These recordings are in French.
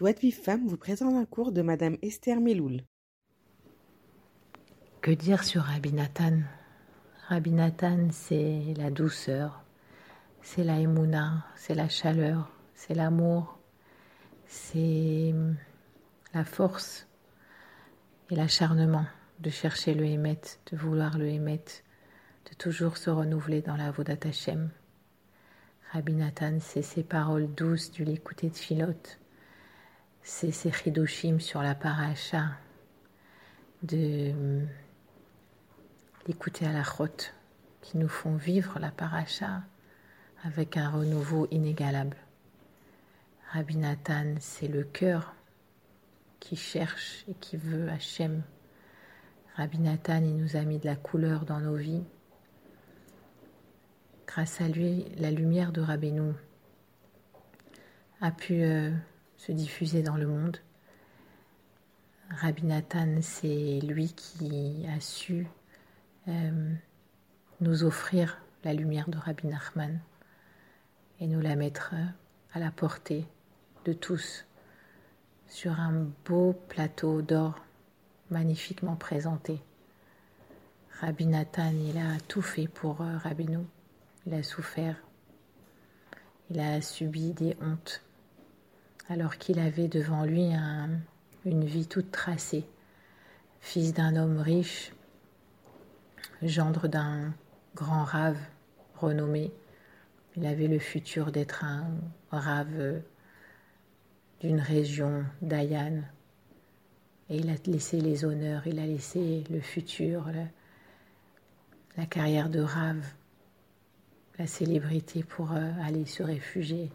Joie de Vive Femme vous présente un cours de Madame Esther Meloul. Que dire sur Rabbi Nathan? Rabbi Nathan, c'est la douceur, c'est la émouna, c'est la chaleur, c'est l'amour, c'est la force et l'acharnement de chercher le Hémet, de vouloir le Hémet, de toujours se renouveler dans la Vodat Hashem. Rabbi Nathan, c'est ces paroles douces du l'écouter de Philote, c'est ces chidoshim sur la paracha, de l'écouter à la route, qui nous font vivre la paracha avec un renouveau inégalable. Rabbi Nathan, c'est le cœur qui cherche et qui veut Hachem. Rabbi Nathan, il nous a mis de la couleur dans nos vies. Grâce à lui, la lumière de Rabbeinu a pu euh, se diffuser dans le monde. Rabbi Nathan, c'est lui qui a su euh, nous offrir la lumière de Rabbi Nachman et nous la mettre euh, à la portée de tous sur un beau plateau d'or magnifiquement présenté. Rabbi Nathan, il a tout fait pour euh, Rabbinou. Il a souffert. Il a subi des hontes alors qu'il avait devant lui une vie toute tracée, fils d'un homme riche, gendre d'un grand rave renommé. Il avait le futur d'être un rave d'une région d'Ayan. Et il a laissé les honneurs, il a laissé le futur, la, carrière de rave, la célébrité pour euh, aller se réfugier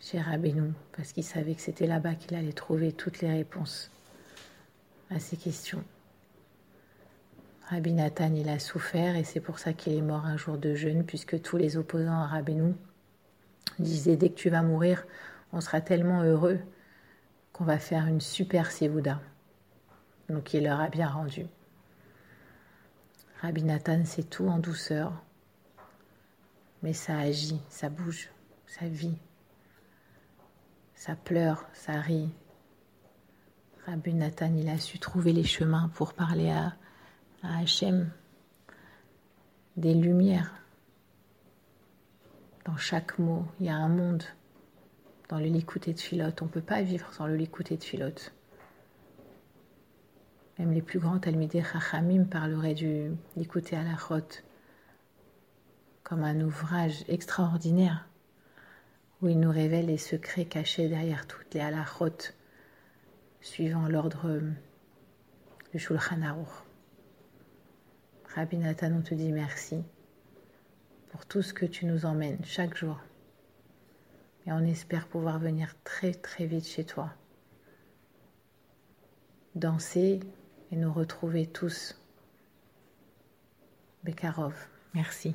chez Rabbeinu, parce qu'il savait que c'était là-bas qu'il allait trouver toutes les réponses à ses questions. Rabbi Nathan, il a souffert et c'est pour ça qu'il est mort un jour de jeûne, puisque tous les opposants à Rabbeinu disaient dès que tu vas mourir, on sera tellement heureux qu'on va faire une super sévouda. Donc il leur a bien rendu. Rabbi Nathan, c'est tout en douceur, mais ça agit, ça bouge, ça vit, ça pleure, ça rit. Rabbi Nathan, il a su trouver les chemins pour parler à à Hachem des lumières. Dans chaque mot, il y a un monde. Dans le l'écouter de Philote, on ne peut pas vivre sans le l'écouter de Philote. Même les plus grands Talmidei Chachamim parleraient du l'écouter à la rote comme un ouvrage extraordinaire où il nous révèle les secrets cachés derrière toutes les halachot suivant l'ordre du Shulchan Aruch. Rabbi Nathan, on te dit merci pour tout ce que tu nous emmènes chaque jour. Et on espère pouvoir venir très très vite chez toi. Danser et nous retrouver tous. Bekarov, merci.